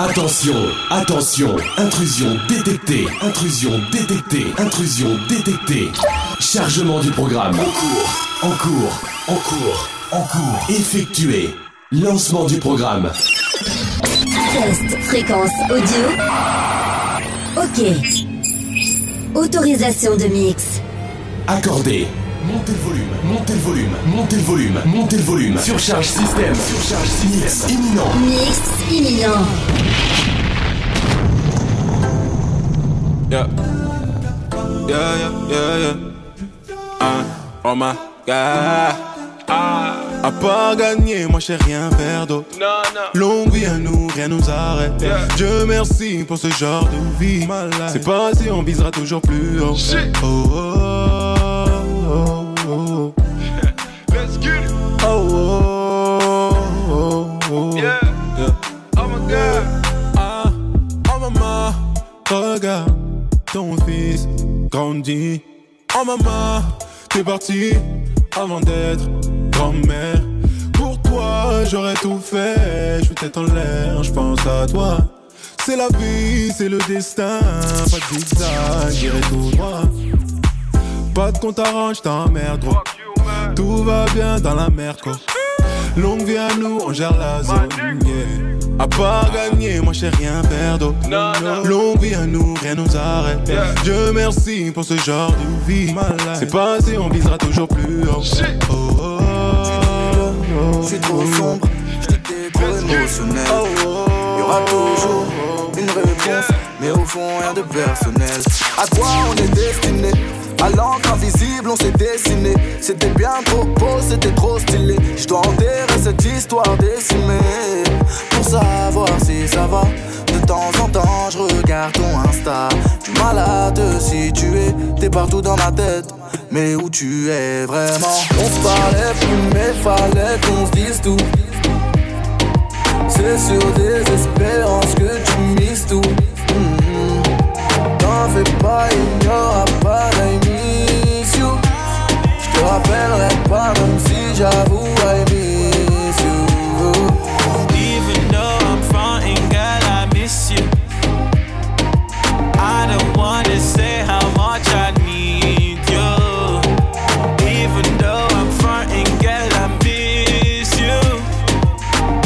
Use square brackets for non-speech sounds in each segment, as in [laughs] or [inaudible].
Attention, attention, intrusion détectée, intrusion détectée, intrusion détectée. Chargement du programme. En cours, en cours, en cours, en cours. Effectué. Lancement du programme. Test fréquence audio. Ok. Autorisation de mix. Accordé. Montez le volume, montez le volume, montez le volume, montez le volume. Surcharge système, surcharge système. Imminent. Mix imminent. Yeah. Yeah, yeah, yeah, yeah. Ah, oh my god. Ah. À part gagner, moi je sais rien faire d'autre. Non, non. Longue vie à nous, rien nous arrête. Yeah. Dieu merci pour ce genre de vie. C'est pas si on visera toujours plus haut. Shit. Oh, oh, oh, oh, oh. Let's get it. Oh, oh, oh, oh. Yeah. Yeah. Oh my god. Ah, oh maman, regarde ton fils grandit. Oh maman, t'es parti avant d'être grand-mère. Pour toi, j'aurais tout fait. Je suis tête en l'air, je pense à toi. C'est la vie, c'est le destin. Pas de zigzag, j'irai tout droit. Pas de compte à je t'emmerde, gros. Fuck you, man. Tout va bien dans la mer, quoi. Longue vie à nous, on gère la zone. yeah. À part gagner, moi je sais rien. Non, non. Longue vie à nous, rien nous arrête. Yeah. Dieu merci pour ce genre de vie. C'est pas si on visera toujours plus haut. Oh, oh, oh, oh, Je suis trop sombre, j'étais trop émotionnel. Il y aura toujours une réponse, mais au fond rien de personnel. À quoi on est destiné? À l'encre invisible, on s'est dessiné. C'était bien trop beau, c'était trop stylé. Je dois enterrer cette histoire décimée pour savoir si ça va. De temps en temps, je regarde ton Insta. Du mal à te situer, t'es partout dans ma tête. Mais où tu es vraiment? On se parlait plus, mais fallait qu'on se dise tout. C'est sur des espérances que tu mises tout. Mhm. T'en fais pas, il n'y rappellerai pas, même si j'avoue I miss you. Even though I'm fronting, girl, I miss you. I don't wanna say how much I need you. Even though I'm fronting, girl, I miss you.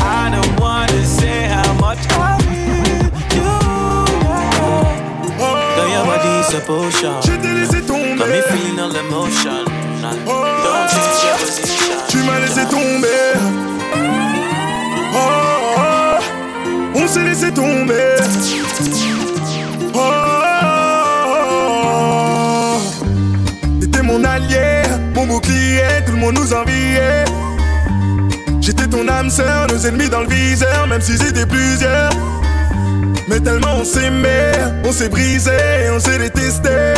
I don't wanna say how much I need you. Girl, your body's a potion. Je t'ai laissé Got me feeling all emotion. Oh. Tu m'as laissé tomber. Oh, on s'est laissé tomber. Oh. T'étais mon allié, mon bouclier, tout le monde nous enviait. J'étais ton âme sœur, nos ennemis dans le viseur, même s'ils étaient plusieurs. Mais tellement on s'aimait, on s'est brisé, on s'est détesté.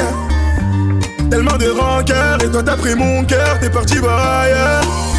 Tellement de rancœur, et toi t'as pris mon cœur, t'es parti voir ailleurs.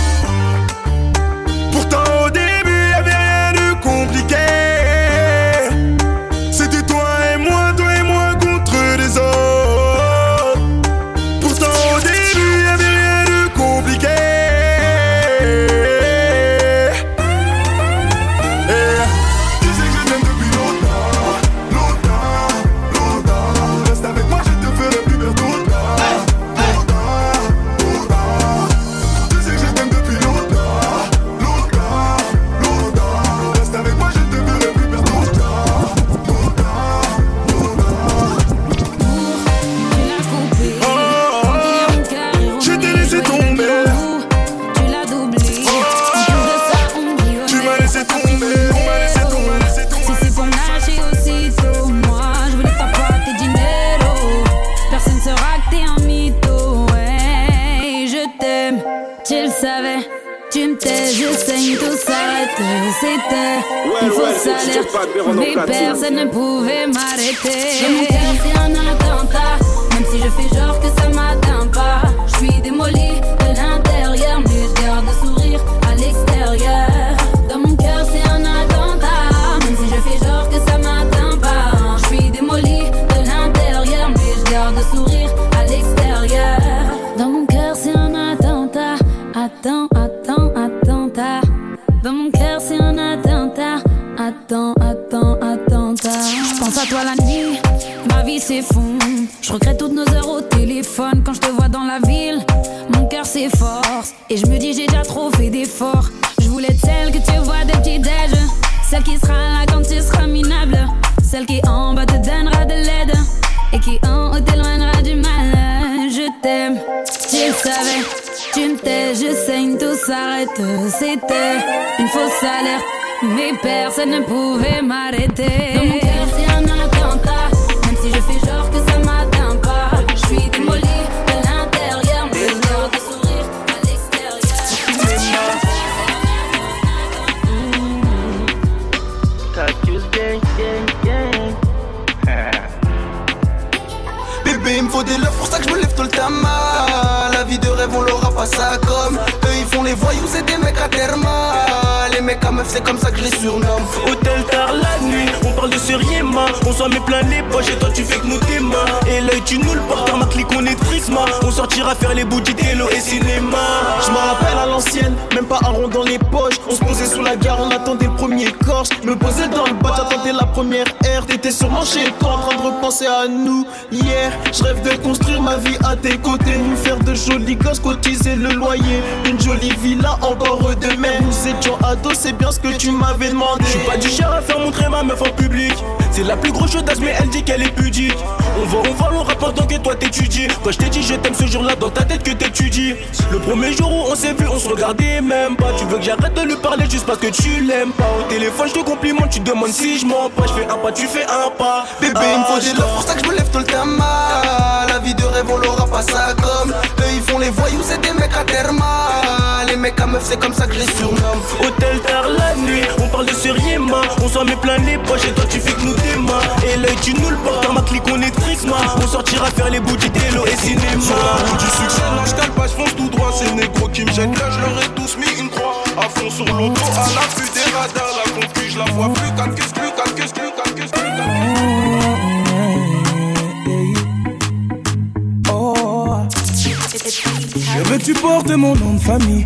Et je me dis j'ai déjà trop fait d'efforts. Je voulais être celle que tu vois de petit déj, celle qui sera là quand tu seras minable, celle qui en bas te donnera de l'aide et qui en haut t'éloignera du mal. Je t'aime, tu le savais. Tu me tais, je saigne, tout s'arrête. C'était une fausse alerte, mais personne ne pouvait m'arrêter. Ça comme. Eux, ils font les voyous, c'est des mecs à terme. À meufs, c'est comme ça que je les surnomme. Hôtel tard la nuit, on parle de ce riema On s'en met plein les poches et toi tu fais que nous tes mains. Et l'œil tu nous le portes, ma clique on est trisma On sortira faire les bouts télo et cinéma. Je me rappelle à l'ancienne, même pas un rond dans les poches. On se posait sous la gare, on attendait premier corse Me posais dans le bas, j'attendais la première air T'étais sûrement chez toi en train de repenser à nous Hier, je rêve de construire ma vie à tes côtés Nous faire de jolis gosses, cotiser le loyer. Une jolie villa, encore de même Nous étions ados, c'est bien ce que tu m'avais demandé. Je suis pas du cher à faire montrer ma meuf en public. C'est la plus grosse chaudasse mais elle dit qu'elle est pudique. On va, on va, on rappe pendant que toi t'étudies. Quand je t'ai dit je t'aime ce jour-là dans ta tête que t'étudies. Le premier jour où on s'est vu on se regardait même pas. Tu veux que j'arrête de lui parler juste parce que tu l'aimes pas? Au téléphone je te complimente, tu demandes si je mens pas. Je fais un pas, tu fais un pas. Bébé, il me faut des love, pour ça que je me lève tout le temps mal. La vie de rêve, on l'aura pas ça comme. Eux, ils font les voyous, c'est des mecs à terme. Les c'est comme ça que je les surnomme. Hôtel tard la nuit, on parle de ce On s'en met plein les poches et toi tu fais que nous tes mains Et l'œil tu nous le portes, dans ma clique on est trisma On sortira faire les bouts télo et cinéma Sur la route du succès, là je pas, je fonce tout droit. Ces négros qui me jettent là, je leur ai tous mis une croix. À fond sur l'auto, à l'affût des radars. La concu, je la vois plus. Qu'est-ce plus, qu'est-ce plus, qu'est-ce plus, quatre Je veux que tu portes mon nom de famille,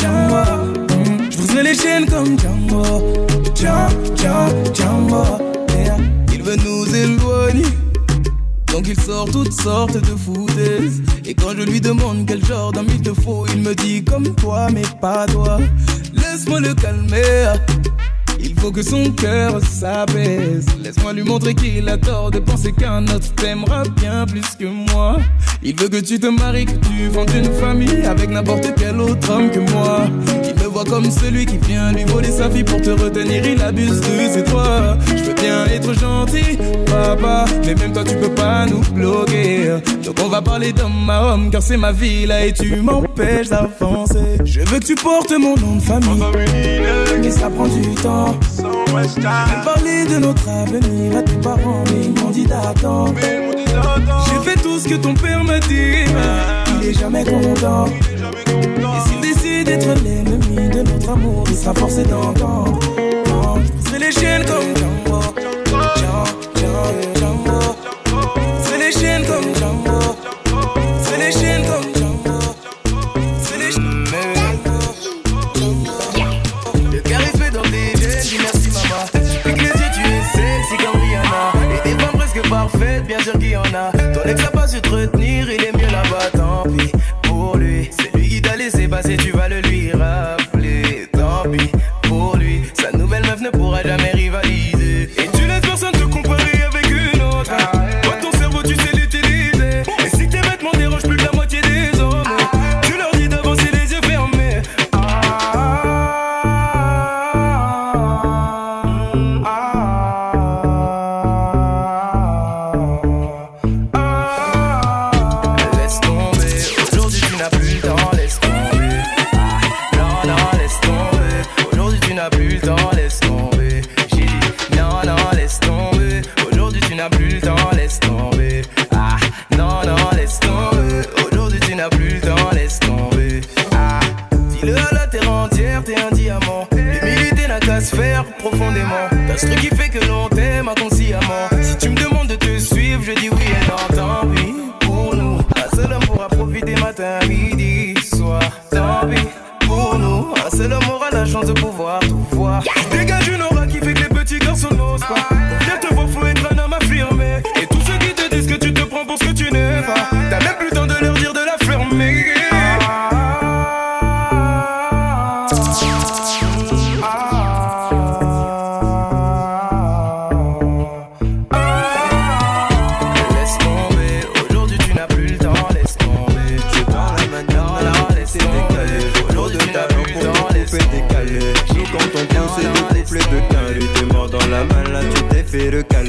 Django. Mm. Je les chaînes comme Django, Django, Django. Yeah. Il veut nous éloigner. Donc il sort toutes sortes de foutaises Et quand je lui demande quel genre d'homme il te faut Il me dit comme toi mais pas toi Laisse-moi le calmer Il faut que son cœur s'apaise. Laisse-moi lui montrer qu'il a tort de penser qu'un autre t'aimera bien plus que moi. Il veut que tu te maries, que tu fondes une famille Avec n'importe quel autre homme que moi Comme celui qui vient lui voler sa vie Pour te retenir, il abuse de ses droits. Je veux bien être gentil, papa Mais même toi tu peux pas nous bloquer. Donc on va parler d'homme à homme Car c'est ma vie là et tu m'empêches d'avancer. Je veux que tu portes mon nom de famille. Mais ça prend du temps. Même parlé de notre avenir à tes parents Mais ils m'ont dit d'attendre. J'ai fait tout ce que ton père m'a dit mais Il est jamais content. Et s'il décide d'être l'ennemi sera forcé d'entendre C'est les chiennes comme Django C'est les chiennes comme Django C'est les chiennes comme Django C'est les chiennes Le charisme dans tes veines, dis merci maman. Avec les yeux, tu es sexy comme Rihanna. Et des femmes presque parfaites, bien sûr qu'il y en a. Ton ex a pas su te retenir, il est mieux là-bas, tant pis. Pour lui, c'est lui qui t'a laissé passer, tu vas le lui tant pis pour nous. Un seul homme pourra profiter matin, midi, soir. Tant pis pour nous. Un seul homme aura la chance de pouvoir tout voir.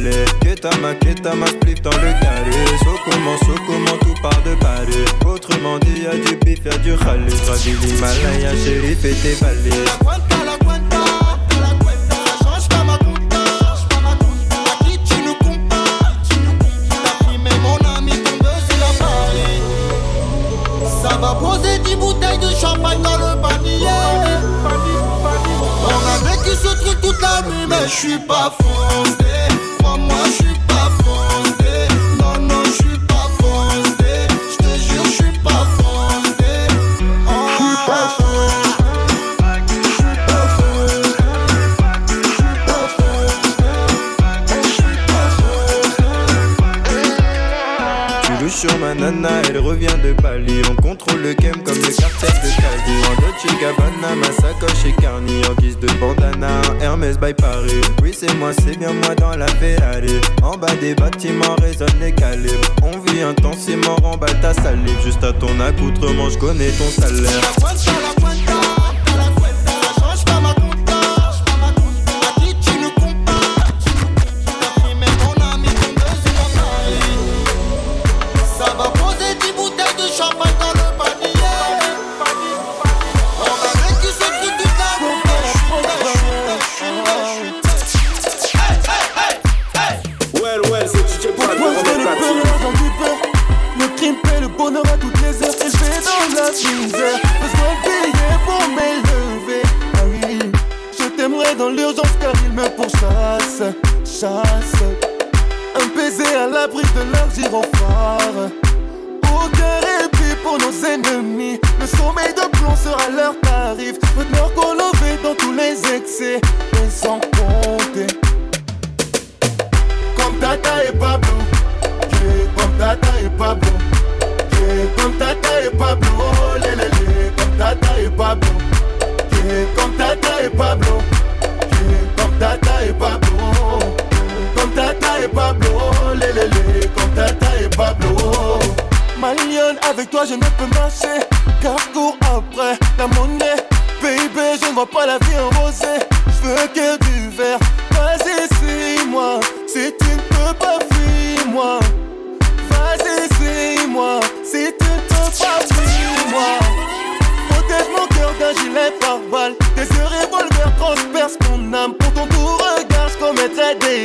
Recaler. Que ta main, spliff dans le carré. So comment, so comment tout part de Paris. Autrement dit, y'a du bif, y'a du khalé. Gravi l'Himalaya, chérie, fais tes vallées. By Paris. Oui, c'est moi, c'est bien moi dans la Ferrari. En bas des bâtiments résonnent les calibres. On vit intensément, remballe ta salive. Juste à ton accoutrement, je connais ton salaire.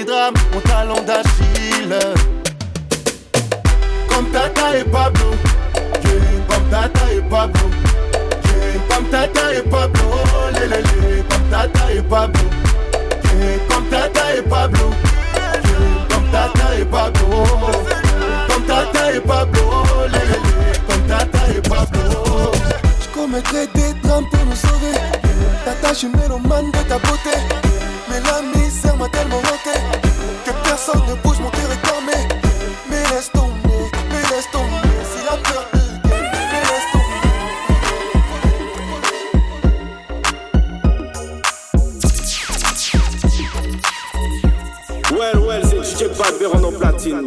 Drames. Mon talent d'Achille. Comme Tata et Pablo. Yeah, comme Tata et Pablo. Yeah, comme Tata et Pablo. Lé, lé, lé, comme Tata et Pablo. Comme Tata et Pablo. Comme Tata et Pablo. Comme Tata et Pablo. Comme Tata et Pablo. Je commettrai des drames pour nous sauver. Tata, je suis mélomane de ta beauté. Mais la misère m'a tellement hanté personne ne bouge, mon cœur est dormé. Mais laisse tomber, mais laisse tomber. Si la peur te gagne, mais laisse tomber. Well, well, c'est DJ Véron en platine.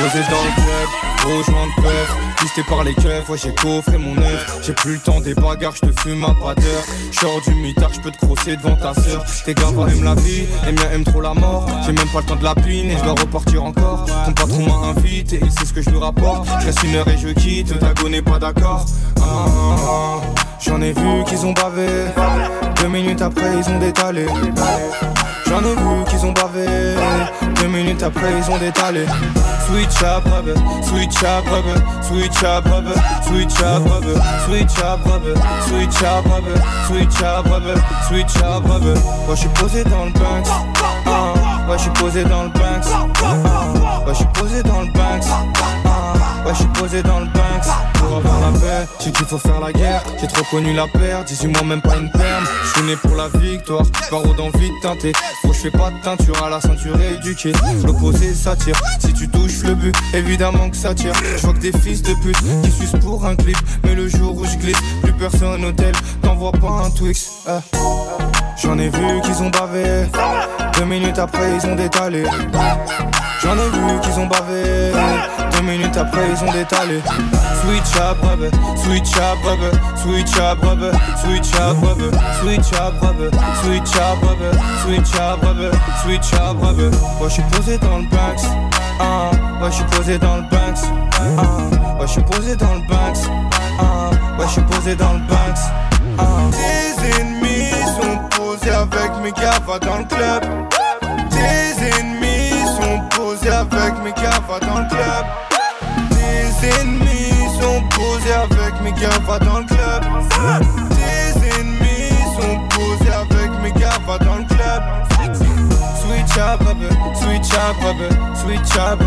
Posé dans le club, gros joint de peuf Pisté par les keufs, ouais j'ai coffré mon œuf. J'ai plus le temps des bagarres, je te fume pas d'heure. J'sors du mitard, je peux te crosser devant ta sœur. Tes gars aiment la vie, les miens aiment trop la mort. J'ai même pas le temps de la pine et je dois repartir encore. Ton patron m'a invité et c'est ce que je lui rapporte Je une heure et je quitte, Dago n'est pas d'accord. Ah, ah, ah. J'en ai vu qu'ils ont bavé. Deux minutes après ils ont détalé J'en ai vu qu'ils ont bavé. Deux minutes après, ils ont détalé. Switch up, rubber, switch up, rubber, switch up, rubber, switch up, rubber, switch up, rubber, switch up, rubber, switch up, rubber, switch up, rubber. Moi, je suis posé dans le Banks. Ah, ouais, je suis posé dans le Banks. Ah, ouais, je suis posé dans le Banks. Ah, ouais, je suis posé dans le Banks. Pour avoir la paix, qu'il faut faire la guerre. J'ai trop connu la perte, 18 mois, même pas une perme. Je suis né pour la victoire, barreau d'envie de teinter. Faut je fais pas de teinture à la ceinture éduquée. L'opposé s'attire, si tu touches le but, évidemment que ça tire. Je vois que des fils de pute qui sucent pour un clip. Mais le jour où je glisse, plus personne au tel, t'envoies pas un Twix. eh. J'en ai vu qu'ils ont bavé. Deux minutes après, ils ont détalé. J'en ai vu qu'ils ont bavé. Deux minutes après, ils ont détalé. Switch up, switch up, rubber, switch up, switch up, rubber, switch up, rubber, switch up, rubber, switch up, rubber, switch up, rubber. Moi, je suis posé dans le Banks. Ah, ouais, je suis posé dans le Banks. Ah, ouais, je suis posé dans le Banks. Ah, ouais, je suis posé dans le Banks. Ah. Tes ennemis sont posés avec mes gars, va dans le club. Tes ennemis sont posés avec mes gars, dans le club. Tes ennemis sont posés avec mes gars, va dans le club. Tes ennemis sont posés avec mes gars, va dans le club. Switch up, switch up, switch up,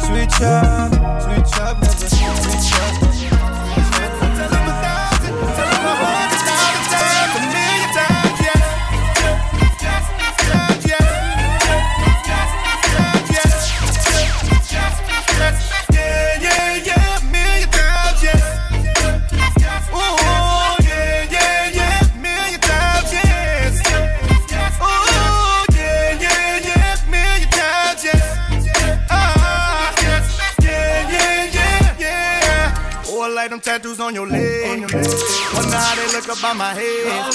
switch up, switch up, switch up. Tattoos on your leg. One now they look up by my head.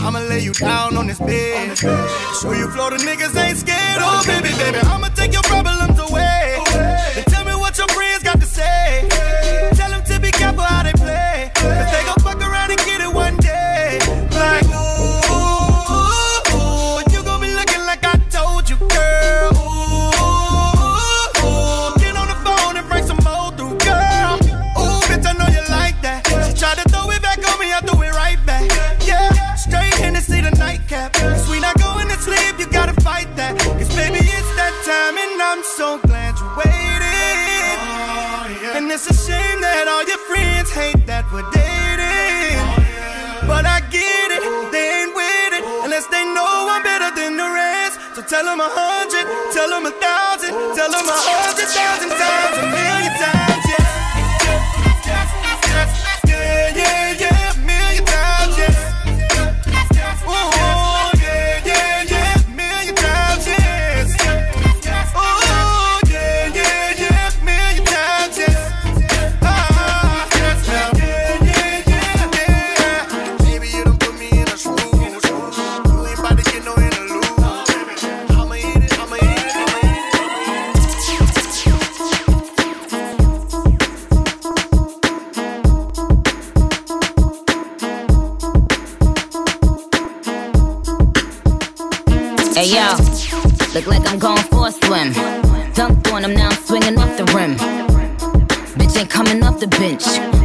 I'ma lay you down on this bed. Show you Florida niggas ain't scared. Oh, baby, baby, I'ma take your problems them a hundred, tell them a thousand, tell them a hundred thousand times, a million times,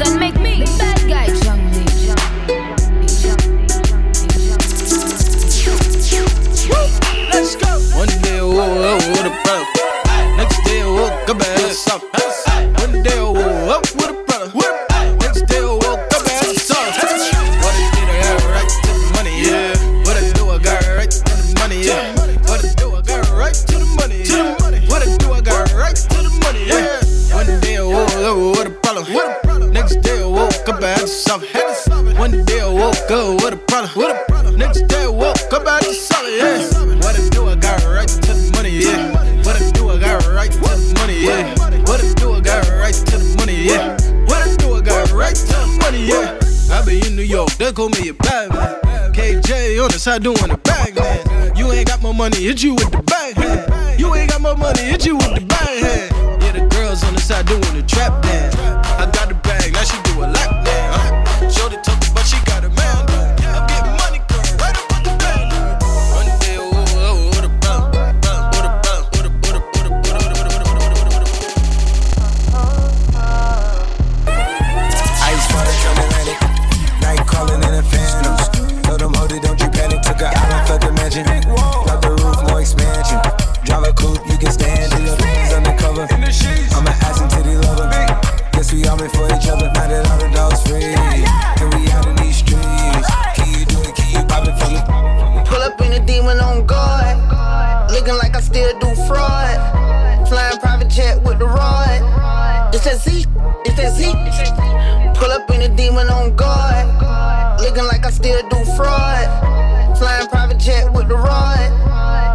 And make me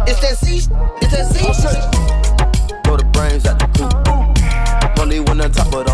It's that Z, it's that Z. Throw the brains at the coop. Only one on top, but I'm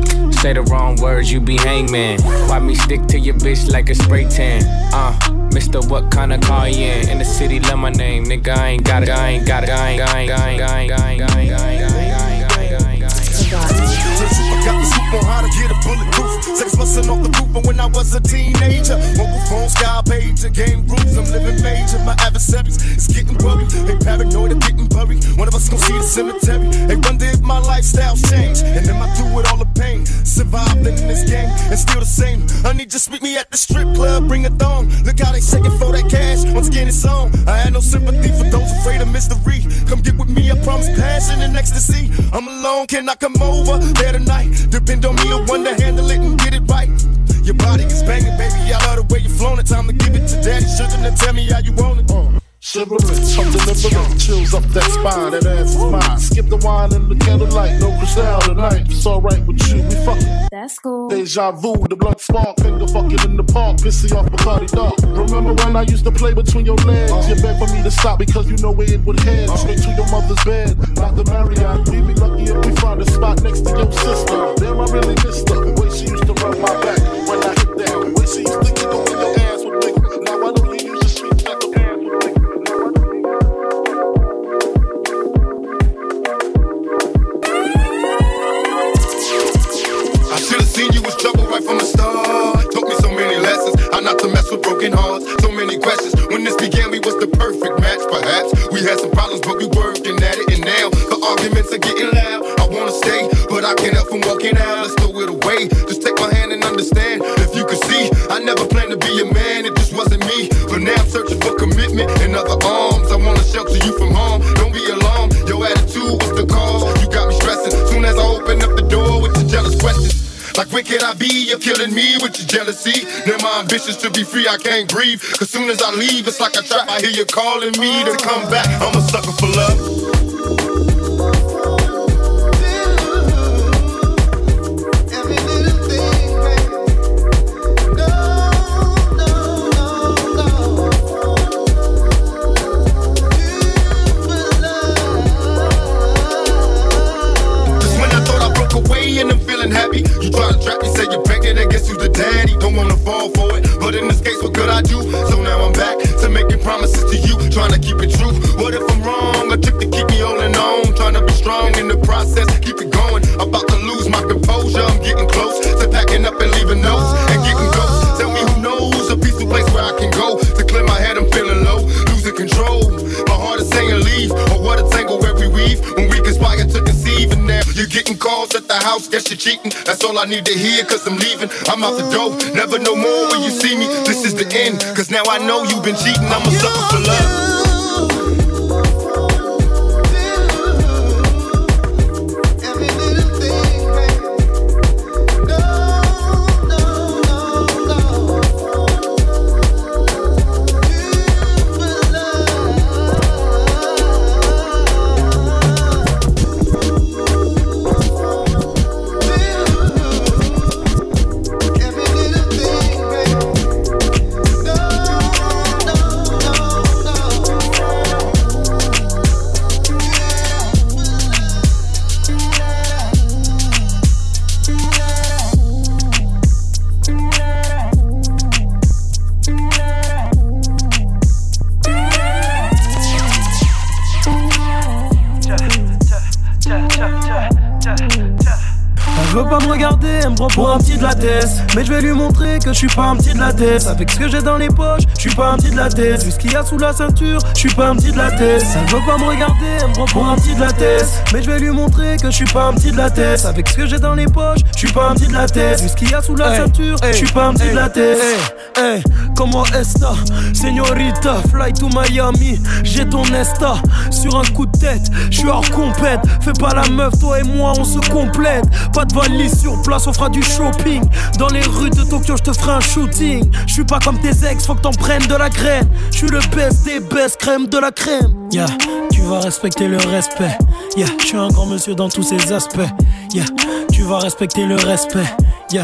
Say the wrong words, you be hangman. Why me stick to your bitch like a spray tan? Uh, Mister, what kind of car you in? In the city, love my name, nigga. I ain't got it, I ain't got it, I ain't got it, I ain't got it, I ain't got it, I ain't got it, I got the scoop on how to get a bulletproof. Sex busting off the roof, but when I was a teenager, mobile phone, sky page, game rules. I'm living major. My adversaries is getting worried. They paranoid of getting buried. One of us gon' see the cemetery. They wonder if my lifestyle's changed. And am I through with all the pain? In this game and still the same. Honey, just meet me at the strip club, bring a thong. Look how they shaking for that cash. Once again, it's on. I had no sympathy for those afraid of mystery. Come get with me, I promise passion and ecstasy. I'm alone, can I come over there tonight? Depend on me, I to handle it and get it right. Your body is banging, baby. I love the way you flown it. Time to give it to daddy. Shouldn't tell me how you want it. Shivering, I'm delivering chills up that spine, that ass is mine. Skip the wine and the candlelight, no crystal tonight. It's alright with you, we fucking. That's cool. Deja vu, the blood spark, finger fucking in the park, pissy off Bacardi Dark. Remember when I used to play between your legs? You beg for me to stop because you know where it would head. Straight to your mother's bed, not the Marriott. We'd be lucky if we find a spot next to your sister. Damn, I really missed her. The way she used to rub my back when I hit that. The way she used to get on your right from the start. Taught me so many lessons, how not to mess with broken hearts. So many questions. When this began, we was the perfect match, perhaps. We had some problems, but we working at it. And now the arguments are getting loud. I wanna stay, but I can't help from walking out. Let's throw it away. Just take my hand and understand. If you could see, I never planned to be a man. It just wasn't me. But now I'm searching for commitment in other arms. I wanna shelter you from harm. Can I be? You're killing me with your jealousy. Now my ambitions to be free, I can't breathe. Cause soon as I leave, it's like a trap. I hear you calling me to come back. I'm a sucker for love. Begging, and guess who's the daddy? Don't wanna fall for it, but in this case, what could I do? So now I'm back to making promises to you, trying to keep it true. What if I'm wrong? A trick to keep me holding on, trying to be strong in the process, keep it going. About to lose my composure, I'm getting close to packing up calls at the house, guess you're cheating. That's all I need to hear, cause I'm leaving. I'm out the door, never no more when you see me. This is the end, cause now I know you've been cheating. I'm a sucker for love. Mecbur que je suis pas un petit de la tête. Avec ce que j'ai dans les poches, je suis pas un petit de la tête. Vu ce qu'il y a sous la ceinture, je suis pas un petit de la tête. Elle veut pas me regarder, elle me prend pour un petit de la tête. Mais je vais lui montrer que je suis pas un petit de la tête. Avec ce que j'ai dans les poches, je suis pas un petit de la tête. Vu ce qu'il y a sous la ceinture, je suis pas un petit de la tête. Hey, comment esta, señorita, fly to Miami, j'ai ton esta sur un coup de tête, je suis hors compète, fais pas la meuf, toi et moi on se complète, pas de valise sur place, on fera du shopping, dans les rues de Tokyo je te ferai un shooting, je suis pas comme tes ex, faut que t'en prennes de la graine, je suis le best des best crème de la crème, yeah, tu vas respecter le respect, yeah, je un grand monsieur dans tous ses aspects, yeah, tu vas respecter le respect, yeah.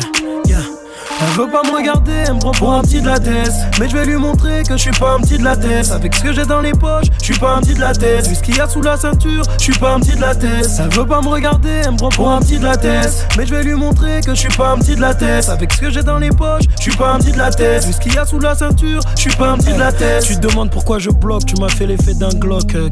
Elle veut pas me regarder, elle me prend pour un petit de la tête. Mais je vais lui montrer que je suis pas un petit de la tête. Avec ce que j'ai dans les poches, je suis pas un petit de la tête. Vu ce qu'il y a sous la ceinture, je suis pas un petit de la tête. Elle veut pas me regarder, elle me prend pour un petit de la tête. Mais je vais lui montrer que je suis pas un petit de la tête. Avec ce que j'ai dans les poches, je suis pas un petit de la tête. Vu ce qu'il y a sous la ceinture, je suis pas un petit de la tête. Tu te demandes pourquoi je bloque, tu m'as fait l'effet d'un Glock. euh.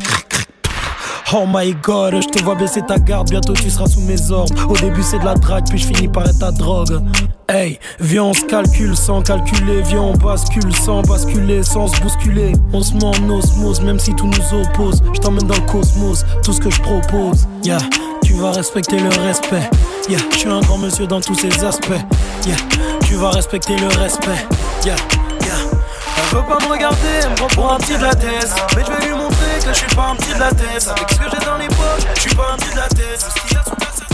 Oh my god, je te vois baisser ta garde, bientôt tu seras sous mes ordres. Au début c'est de la drague, puis je finis par être ta drogue. Hey, viens on se calcule sans calculer, viens on bascule sans basculer, sans se bousculer. On se met en osmose, même si tout nous oppose. Je t'emmène dans le cosmos, tout ce que je propose. Yeah, tu vas respecter le respect. Yeah, je suis un grand monsieur dans tous ses aspects. Yeah, tu vas respecter le respect. Yeah, veut pas me regarder, elle me prend pour un petit de la tête. Mais je vais lui montrer que je suis pas un petit de la tête. Avec ce que j'ai dans les poches, je suis pas un petit de la sous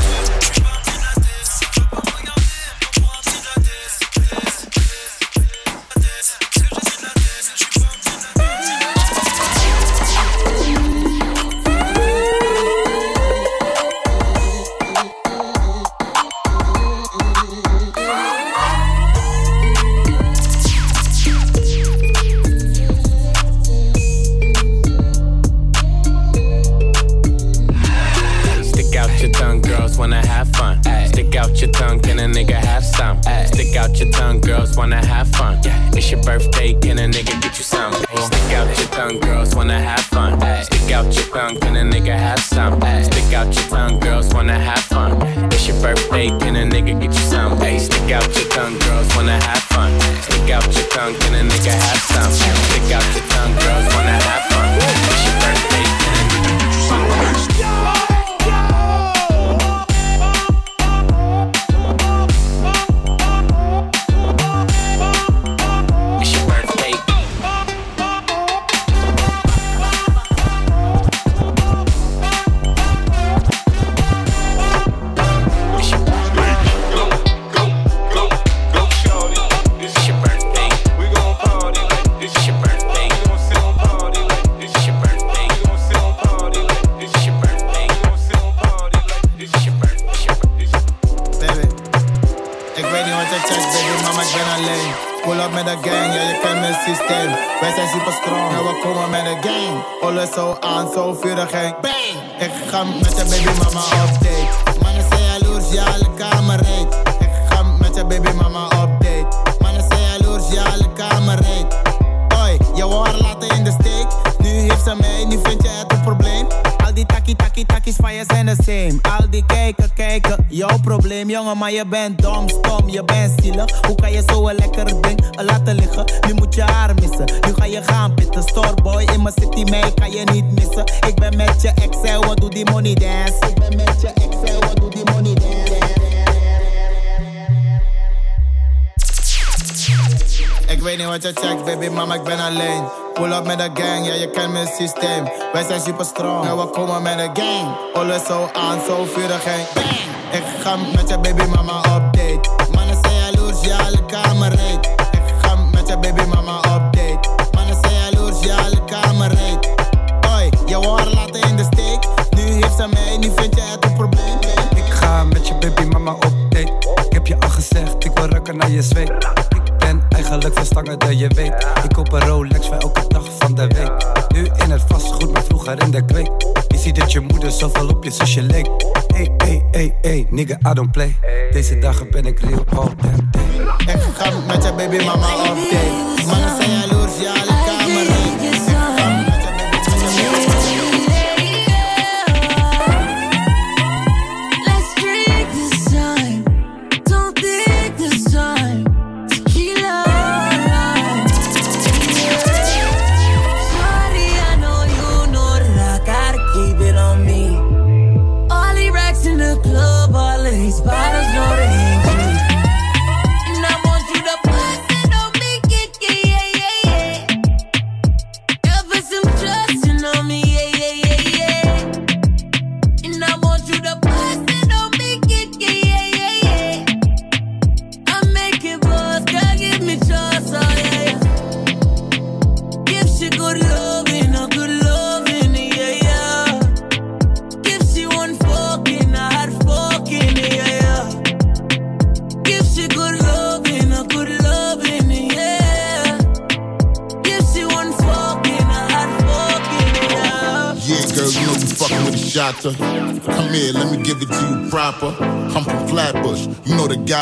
zijn de same. Al die kijken, kijken, jouw probleem, jongen, maar je bent dom, stom, je bent zielig. Hoe kan je zo een lekker ding laten liggen? Nu moet je haar missen, nu ga je gaan pitten. Storeboy in mijn city, mij kan je niet missen. Ik ben met je ex, en wat doe die money dance? Ik ben met je ex, en wat doe die money dance? Ik weet niet wat je checkt, baby, mama, ik ben alleen. Pull up met de gang, ja, je kent mijn systeem. Wij zijn super strong en we komen met de gang. Alles zo aan, zo vurig en bang. Ik ga met je baby mama op date. Mannen zijn jaloers, ja, alle kamer. Ik ga met je baby mama op date. Mannen zijn jaloers, ja, alle kamer reed. Hoi, je laten in de steek. Nu heeft ze mij, nu vind je het een probleem. Ik ga met je baby mama op date. Ik heb je al gezegd, ik wil rukken naar je zweet. Eigenlijk dan je weet. Ik koop een Rolex voor elke dag van de week. Nu in het vastgoed, maar vroeger in de kweek. Je ziet dat je moeder zoveel op je zusje leek. Hey, hey, hey, hey, nigga, I don't play. Deze dagen ben ik real all damn day. Ik ga met je baby mama op date. Mannen zijn jaloers, ja,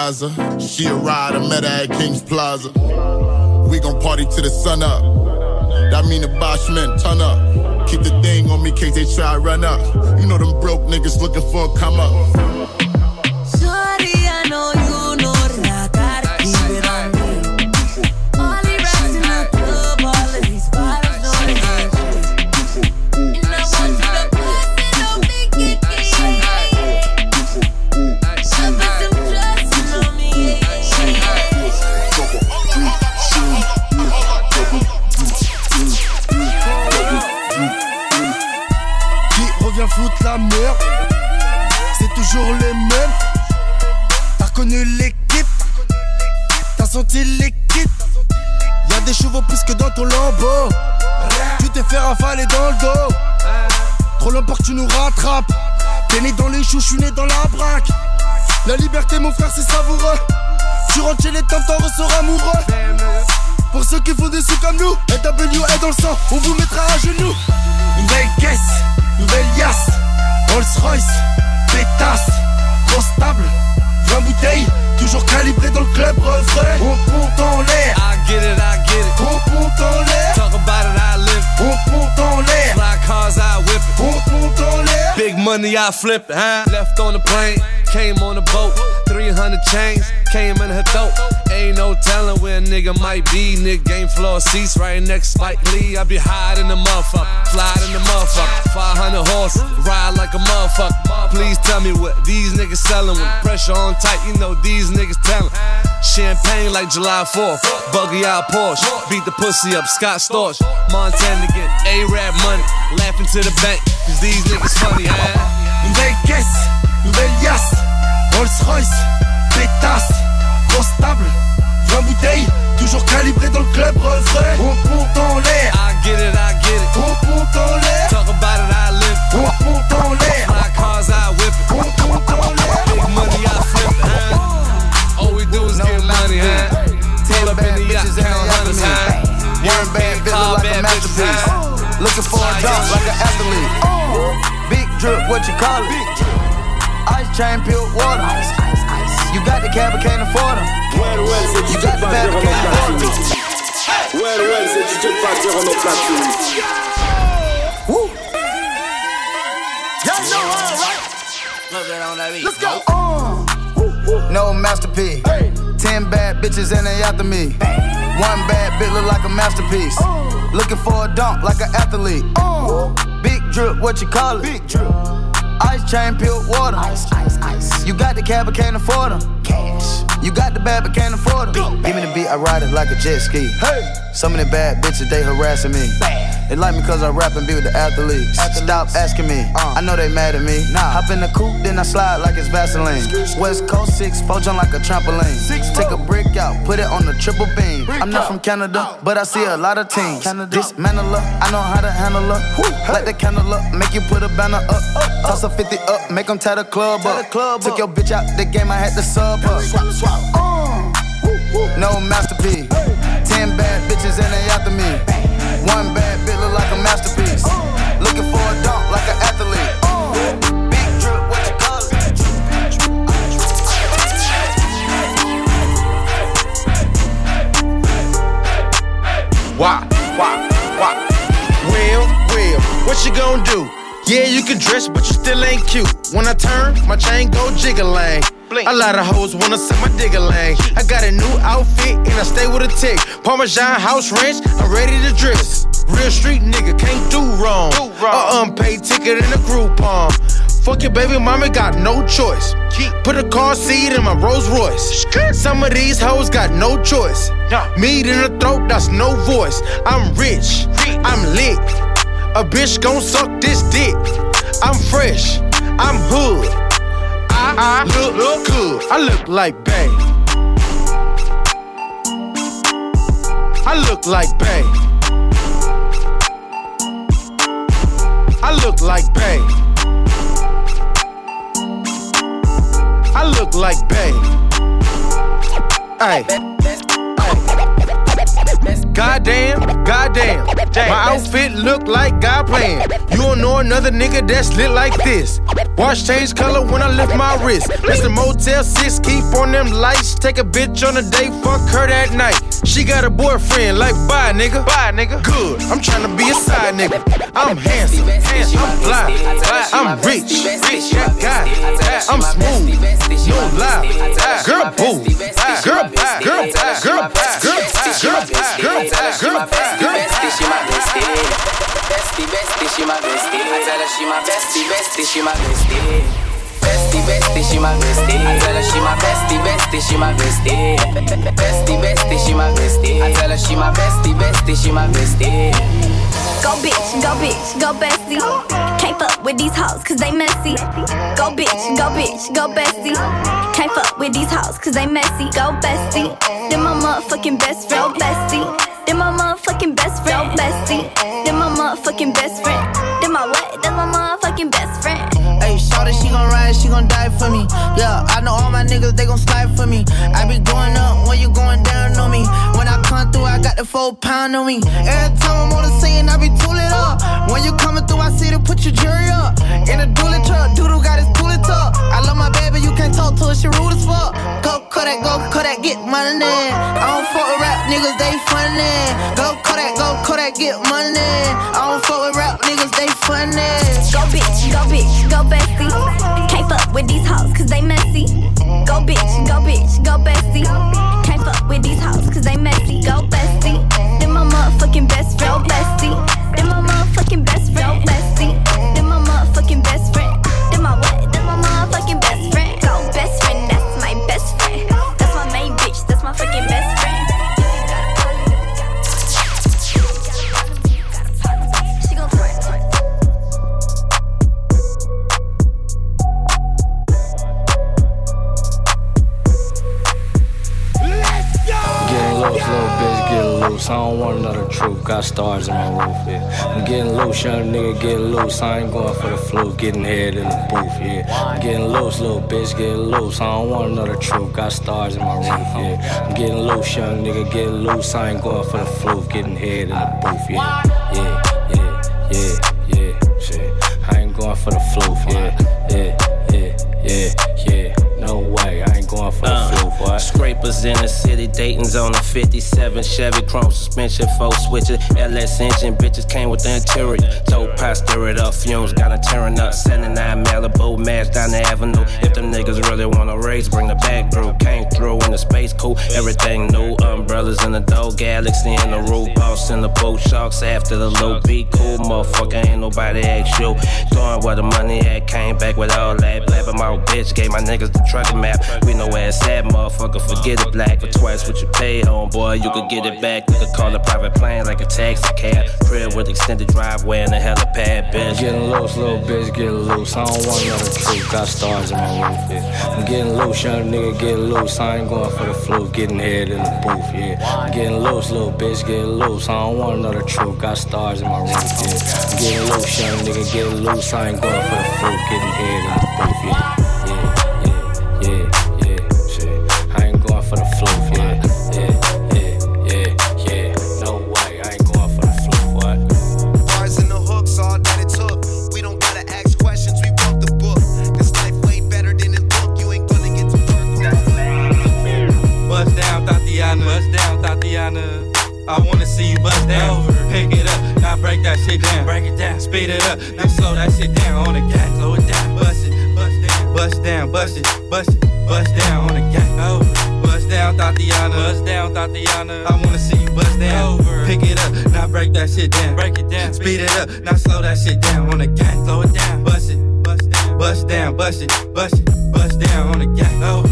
She a ride, I met her at King's Plaza. We gon' party till the sun up. That mean the Boschman, turn up. Keep the thing on me, case they try to run up. You know them broke niggas looking for a come up. Ceux qui font des sous comme nous NW est dans le sang, on vous mettra à genoux Nouvelle caisse, nouvelle yasse Rolls Royce, pétasse Trop stable, 20 bouteilles Toujours calibré dans le club refrain On monte en l'air I get it, I get it. On monte en l'air Talk about it, I live. On monte en l'air Fly cars, I whip it. On monte en l'air Big money, I flip it. Huh? Left on the plane, came on the boat. 300 chains, came in her throat. Ain't no telling where a nigga might be. Nigga game floor seats right next Spike Lee. I be high in the motherfucker, fly in the motherfucker. 500 horses, ride like a motherfucker. Please tell me what these niggas selling with pressure on tight. You know these niggas telling. Champagne like July 4th, buggy out Porsche, beat the pussy up, Scott Storch, Montana get A-Rod money, laughing to the bank, cause these niggas funny, huh? Nouvelle yasse Rolls Royce, pétasse Trop stable, 20 bouteilles Toujours calibré dans le club refrain On monte en l'air I get it, I get it. On monte en l'air Talk about it, I live it. On monte en l'air Fly cars, I whip it. On monte en l'air Big money, I flip it, huh? All we do is get money, huh? Pull up in the yacht, count hundreds, huh? Worm Looking for a dog like an athlete. Big drip, what you call it? Ice chain, pure water. You got the cab, but can't afford them. You got the cab, but can't afford them. Ouais, ouais, c'est DJ Pasteur en platine. Woo. Y'all know all right. Let's go. Uh, no masterpiece. Ten bad bitches and they after me. One bad bitch look like a masterpiece. Looking for a dunk like an athlete. Big drip, what you call it? Big drip. Ice chain, pure water. Ice, ice, ice. You got the cab, but can't afford them. Cash. You got the bad, but can't afford them. Give me the beat, I ride it like a jet ski. Hey. Some of the bad bitches, they harassing me. They like me cause I rap and be with the athletes. Stop asking me, I know they mad at me. Hop in the coupe, then I slide like it's Vaseline. West Coast 6, four jump like a trampoline. Six, Take a brick out, put it on the triple beam. I'm not from Canada, but I see a lot of teams. Canada. Dismantle her, I know how to handle her. Light the candle up, make you put a banner up. Toss a 50 up, make them tie the club up. Took your bitch out the game, I had to sub her. No masterpiece. Ten bad bitches and they after me. One bad bitch look like a masterpiece. Looking for a dunk like an athlete. Big drip, what you call it? Why? Why? Why? Well, well, what you gonna do? Yeah, you can dress, but you still ain't cute. When I turn, my chain go jiggling. A lot of hoes wanna set my digger lane. I got a new outfit and I stay with a tick. Parmesan house ranch, I'm ready to dress. Real street nigga, can't do wrong. A unpaid ticket in a Groupon. Fuck your baby mama, got no choice. Put a car seat in my Rolls Royce. Some of these hoes got no choice. Meat in the throat, that's no voice. I'm rich, I'm lit. A bitch gon' suck this dick. I'm fresh, I'm hood. I, look, look good. I look like Bay. I look like Bay. I look like Bay. I look like Bay. Hey. Goddamn, goddamn. My outfit look like God playing. You don't know another nigga that's lit like this. Watch change color when I lift my wrist. The Motel 6, keep on them lights. Take a bitch on a date, fuck her that night. She got a boyfriend, like bye nigga. Bye nigga. Good, I'm trying to be a side nigga. I'm handsome, handsome, I'm fly, I'm rich, rich, got it. I'm smooth, no lie. Girl, boo, girl, girl, girl, girl, girl, girl, girl, girl, girl. She my bestie, bestie, bestie, she my bestie. I tell her she my bestie, bestie, she my bestie. Bestie, bestie, she my bestie. I tell her she my bestie, bestie, she my bestie. Bestie, bestie, she my bestie. I tell her she my bestie, bestie, she my bestie. Go bitch, go bitch, go bestie. Can't fuck with these hoes cause they messy. Go bitch, go bitch, go bestie. Can't fuck with these hoes cause they messy. Go bestie. Then my motherfucking best friend, bestie. Then my motherfucking best friend, bestie. Then my motherfucking best friend. Then my what? That's my motherfucking best friend. Hey, shorty, she gon' ride, she gon' die for me. Yeah, I know all my niggas, they gon' slide for me. I be going up when you going down on me. When I come through, I got the four pound on me. Every time I'm on the scene, I be tooling up. When you coming through, I see to put your jury up. In a dually truck, doodle got his tooling tuck. I love my baby, you can't talk to her, she rude as fuck. Go Kodak, go Kodak, get money. I don't fuck rap niggas, they funny. Go Kodak, go Kodak, get money. I don't fuck with rap niggas, they funny. Go bitch, go bitch, go bestie. Can't fuck with these hoes cause they messy. Go bitch, go bitch, go bestie. Can't fuck with these hoes cause they messy. Go bestie. Then my motherfucking best friend. Bestie. Got stars in my roof, yeah. I'm getting loose, young nigga, get loose. I ain't going for the flu, getting head in the booth, yeah. I'm getting loose, little bitch, get loose. I don't want another truth. Got stars in my roof, yeah. I'm getting loose, young nigga, get loose. I ain't going for the flu, getting head in the booth, yeah. Yeah, yeah, yeah, yeah, shit. I ain't going for the floof, yeah, yeah, yeah, yeah, yeah. No way, I ain't going for the uh. floof, boy. Scrapers in the city, Dayton's on the 57 Chevy chrome suspension, four switches, LS engine, bitches came with the interior. Dope pie, stir it up, fumes got it tearing up. 79 Malibu, match down the avenue. If them niggas really wanna race, bring the bag through. Came through in the space cool, everything new. Umbrellas in the door, galaxy in the roof, boss in the boat, sharks after the loop. Be cool, motherfucker, ain't nobody ask you. Going where the money at, came back with all that. My bitch, gave my niggas the trucking map. We know where it's at, motherfucker, forget it black. For twice what you pay, homeboy, you could get it back. You could call a private plane like a taxi cab. Crib with extended driveway and a helipad, bitch. Getting loose, little bitch, get loose. I don't want the truth. Got stars in my roof, yeah. I'm getting loose, young nigga, get loose. I ain't going for the fluke, getting head in the booth, yeah. I'm getting loose, little bitch, get loose. I don't want the truth. Got stars in my roof, yeah. I'm getting loose, young nigga, get loose. I ain't going for the fluke, getting head in the booth. Yeah, now slow that shit down on the gas. Slow it down, bust it, bust down, bust down, bust it, bust it, bust down on the gas. Over.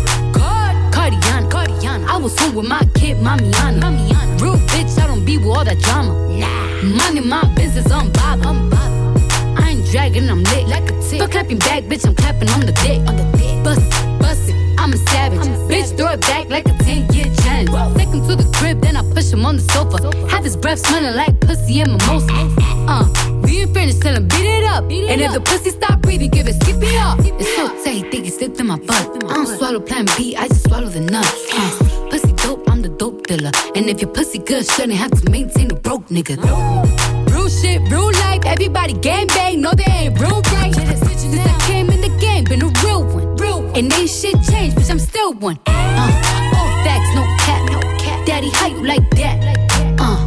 Cardiana, Cardiana. I was home with my kid, Mamiana. Mamiana. Real bitch, I don't be with all that drama. Nah. Money, my business, I'm bob. I'm bob. I ain't dragging, I'm lit like a tick. But clapping back, bitch, I'm clapping on the dick. On the dick. Bust it, bust it, I'm a savage. bitch, throw it back like a 10 year challenge. Take him to the crib, then I push him on the sofa. Have his breath smelling like pussy and mimosa. If the pussy stop breathing, give it CPR. It's so tight, think it slipped in my butt. I don't swallow plan B, I just swallow the nuts. Uh, pussy dope, I'm the dope dealer. And if your pussy good, shouldn't have to maintain a broke nigga. Real shit, real life, everybody gang bang, no they ain't real right. Since I came in the game, been a real one. Real one. And ain't shit changed, bitch, I'm still one. Uh, all facts, no cap, no cap. Daddy, how you like that? Uh,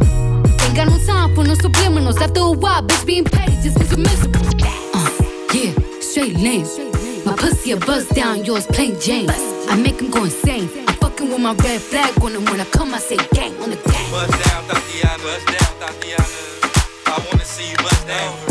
ain't got no time for no subliminals. After a while, bitch, being petty just you miserable. Straight lane. My pussy a buzz down, yours plain Jane. I make him go insane. I'm fucking with my red flag on him when I come, I say gang on the gang. Bust down, Thotiana. Bust down, Thotiana. I wanna see you bust down.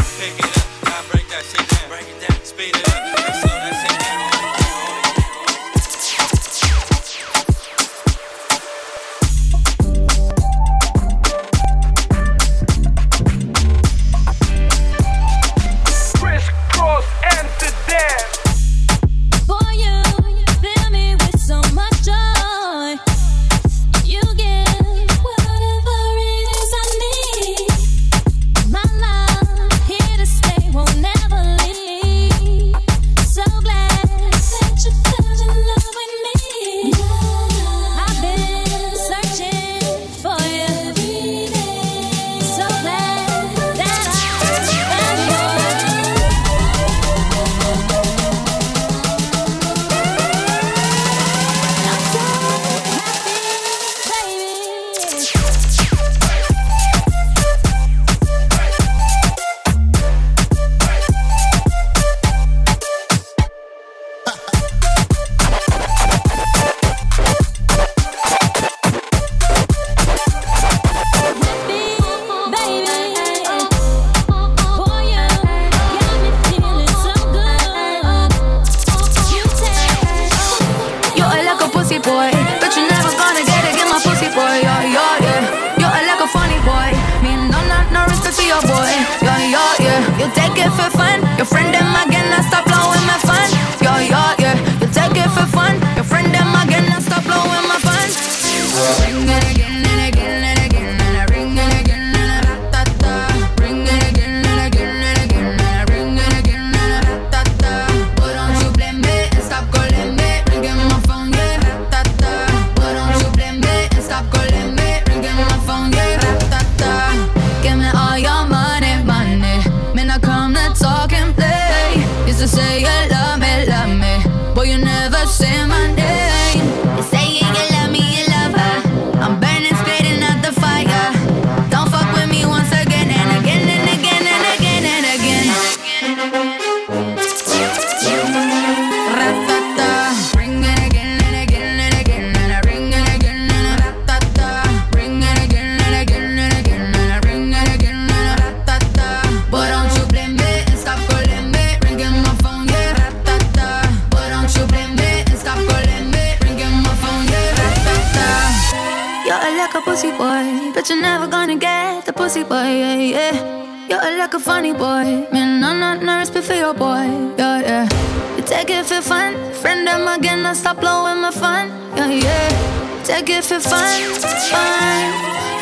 Like a funny boy, man. I'm not nervous, but for your boy, yeah, yeah. You take it for fun, friend them again, I stop blowing my fun, yeah, yeah. Take it for fun, fun,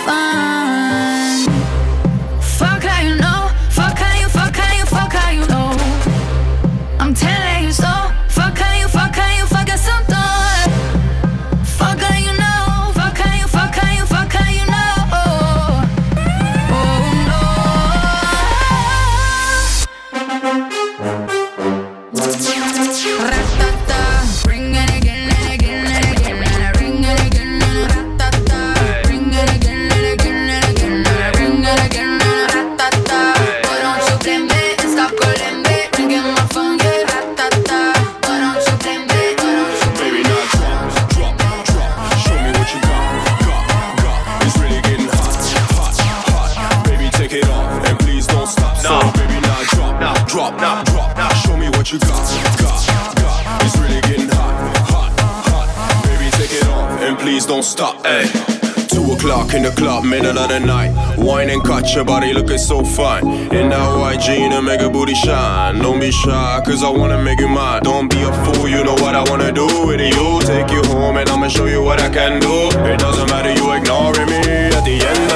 fun. Don't stop. Hey. Two o'clock in the club, middle of the night. Wine and your body looking so fine. In that white jean and make a booty shine. Don't be shy, cause I wanna make you mine. Don't be a fool, you know what I wanna do with you. Take you home and I'ma show you what I can do. It doesn't matter, you ignoring me. At the end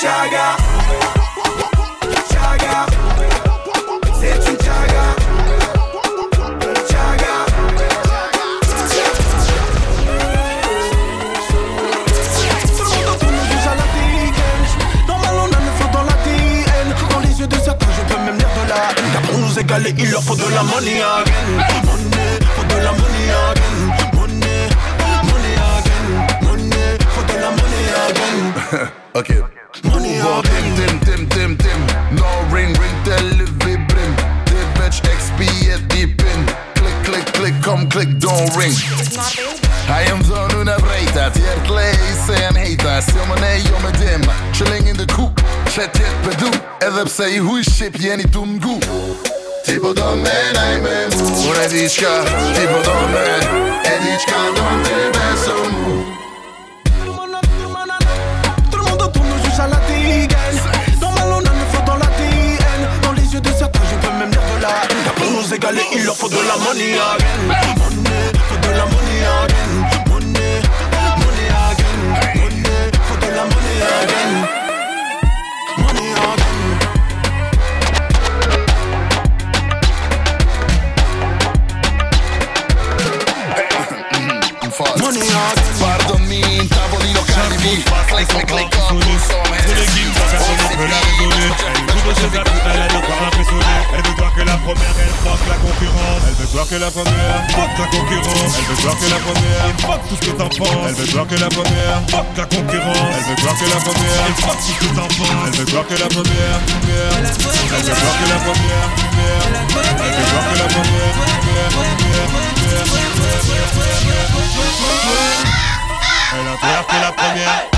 Jaga, Jaga, c'est une Jaga. Jaga. Normal, on a le flow dans la TN. Dans les yeux de certains, je peux même lire de la haine. Car pour nous égaler, il leur faut de la money again. Money, faut de la money again. Money, money again. Money, faut de la money again. [laughs] Ok. Don't ring. Hij hem zo nu naar breedte. Tiert lees en heet. Silmane, jonge dim. Chilling in de koek. Chat, jet, bedoel. Edep, say, hoe is ship, je niet doen goe. Tipo nej me mu tipo Tout le monde tourne juste la tigaine. Normal, on a le flow dans la TN. Dans les yeux de certains, je peux même lire de la il leur faut de la money again. again, money, money again, money, for the money again, money again. Money again. Guardo mi tavolino caribi, fast like click click click click click click. me. Tu le ginza, sono per la regole, tu lo sai click, up, some hands voir que la première. Fuck la concurrence. Elle veut voir que la première. Et fuck tout ce que t'en penses. Elle veut voir que la première. Fuck la concurrence. Elle veut voir que la première. Et fuck tout ce que t'en penses. Elle veut voir que la première. Elle veut voir que la première. Elle veut voir que la première. Elle a peur que la première.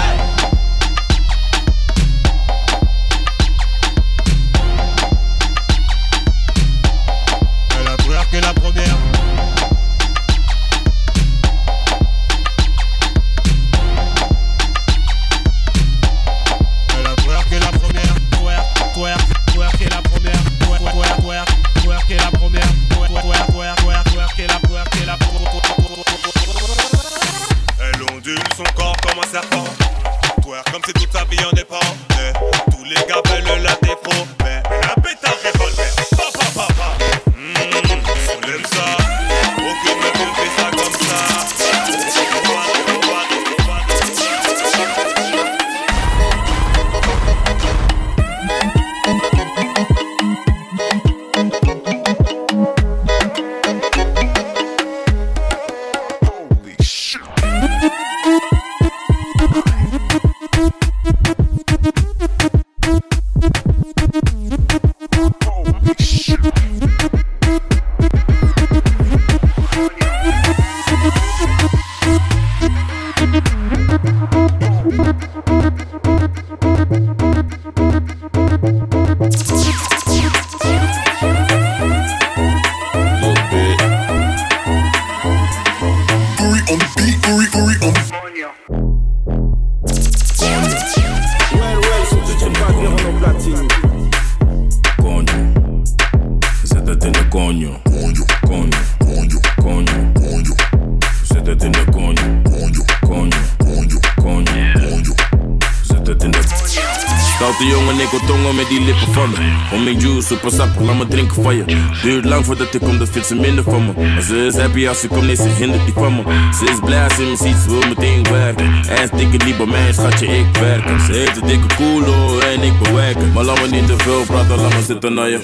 La première. Wil tongen met die lippen van me. Om mijn juice, super sappig, laat me drinken van je. Duurt lang voordat ik kom, dat vindt ze minder van me. Maar ze is happy als ze komt, nee, ze hindert niet van me. Ze is blij als ze me ziet, ze wil meteen werken. Hij is dikke niet bij mij, schatje, ik werken. Ze heeft een dikke koelo en ik bewerken. Maar laat me niet te veel praten, laat me zitten naar je.